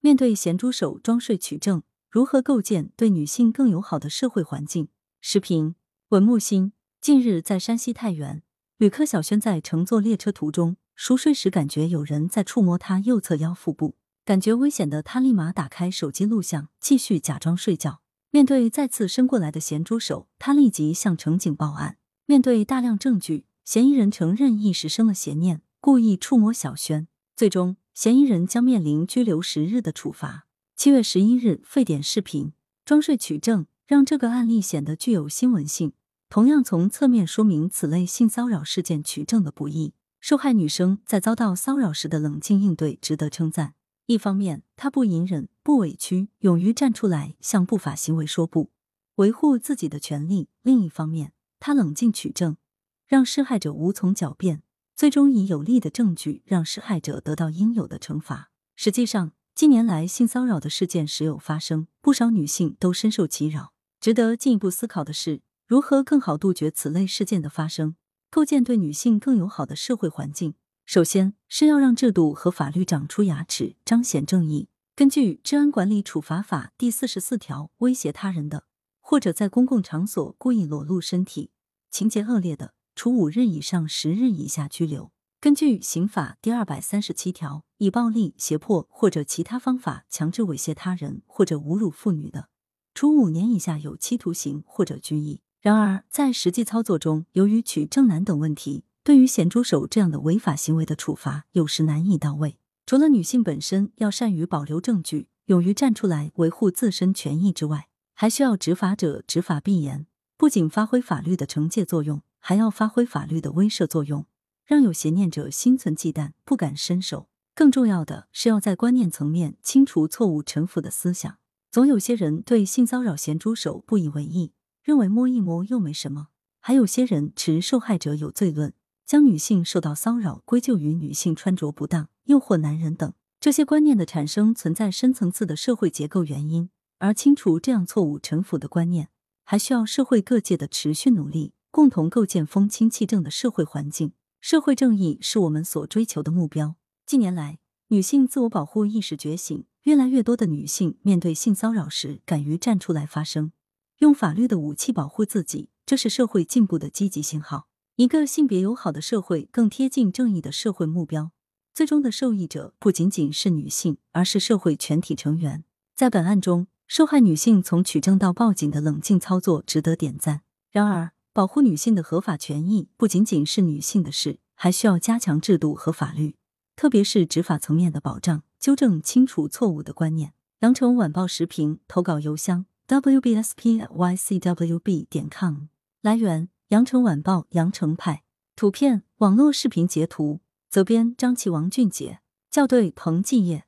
面对咸猪手装睡取证，如何构建对女性更友好的社会环境？视频文木心。近日在山西太原，旅客小轩在乘坐列车途中熟睡时，感觉有人在触摸他右侧腰腹部，感觉危险的他立马打开手机录像，继续假装睡觉。面对再次伸过来的咸猪手，他立即向乘警报案。面对大量证据，嫌疑人承认一时生了邪念，故意触摸小轩，最终。嫌疑人将面临拘留十日的处罚。七月十一日，沸点视频装睡取证，让这个案例显得具有新闻性，同样从侧面说明此类性骚扰事件取证的不易。受害女生在遭到骚扰时的冷静应对值得称赞。一方面，她不隐忍、不委屈，勇于站出来向不法行为说不，维护自己的权利；另一方面，她冷静取证，让施害者无从狡辩。最终以有力的证据让施害者得到应有的惩罚。实际上，近年来性骚扰的事件时有发生，不少女性都深受其扰。值得进一步思考的是，如何更好杜绝此类事件的发生，构建对女性更友好的社会环境。首先是要让制度和法律长出牙齿，彰显正义。根据《治安管理处罚法》第四十四条，威胁他人的，或者在公共场所故意裸露身体，情节恶劣的。处五日以上十日以下拘留。根据刑法第二百三十七条，以暴力、胁迫或者其他方法强制猥亵他人或者侮辱妇女的，处五年以下有期徒刑或者拘役。然而，在实际操作中，由于取证难等问题，对于咸猪手这样的违法行为的处罚有时难以到位。除了女性本身要善于保留证据、勇于站出来维护自身权益之外，还需要执法者执法必严，不仅发挥法律的惩戒作用。还要发挥法律的威慑作用，让有邪念者心存忌惮，不敢伸手。更重要的是，要在观念层面清除错误陈腐的思想。总有些人对性骚扰咸猪手不以为意，认为摸一摸又没什么；还有些人持受害者有罪论，将女性受到骚扰归咎于女性穿着不当、诱惑男人等。这些观念的产生存在深层次的社会结构原因，而清除这样错误陈腐的观念，还需要社会各界的持续努力。共同构建风清气正的社会环境，社会正义是我们所追求的目标。近年来，女性自我保护意识觉醒，越来越多的女性面对性骚扰时敢于站出来发声，用法律的武器保护自己，这是社会进步的积极信号。一个性别友好的社会，更贴近正义的社会目标。最终的受益者不仅仅是女性，而是社会全体成员。在本案中，受害女性从取证到报警的冷静操作值得点赞。然而，保护女性的合法权益不仅仅是女性的事，还需要加强制度和法律，特别是执法层面的保障，纠正清楚错误的观念。羊城晚报时评投稿邮箱：wbspycwb 点 com。来源：羊城晚报羊城派。图片：网络视频截图。责编：张琪、王俊杰。校对：彭继业。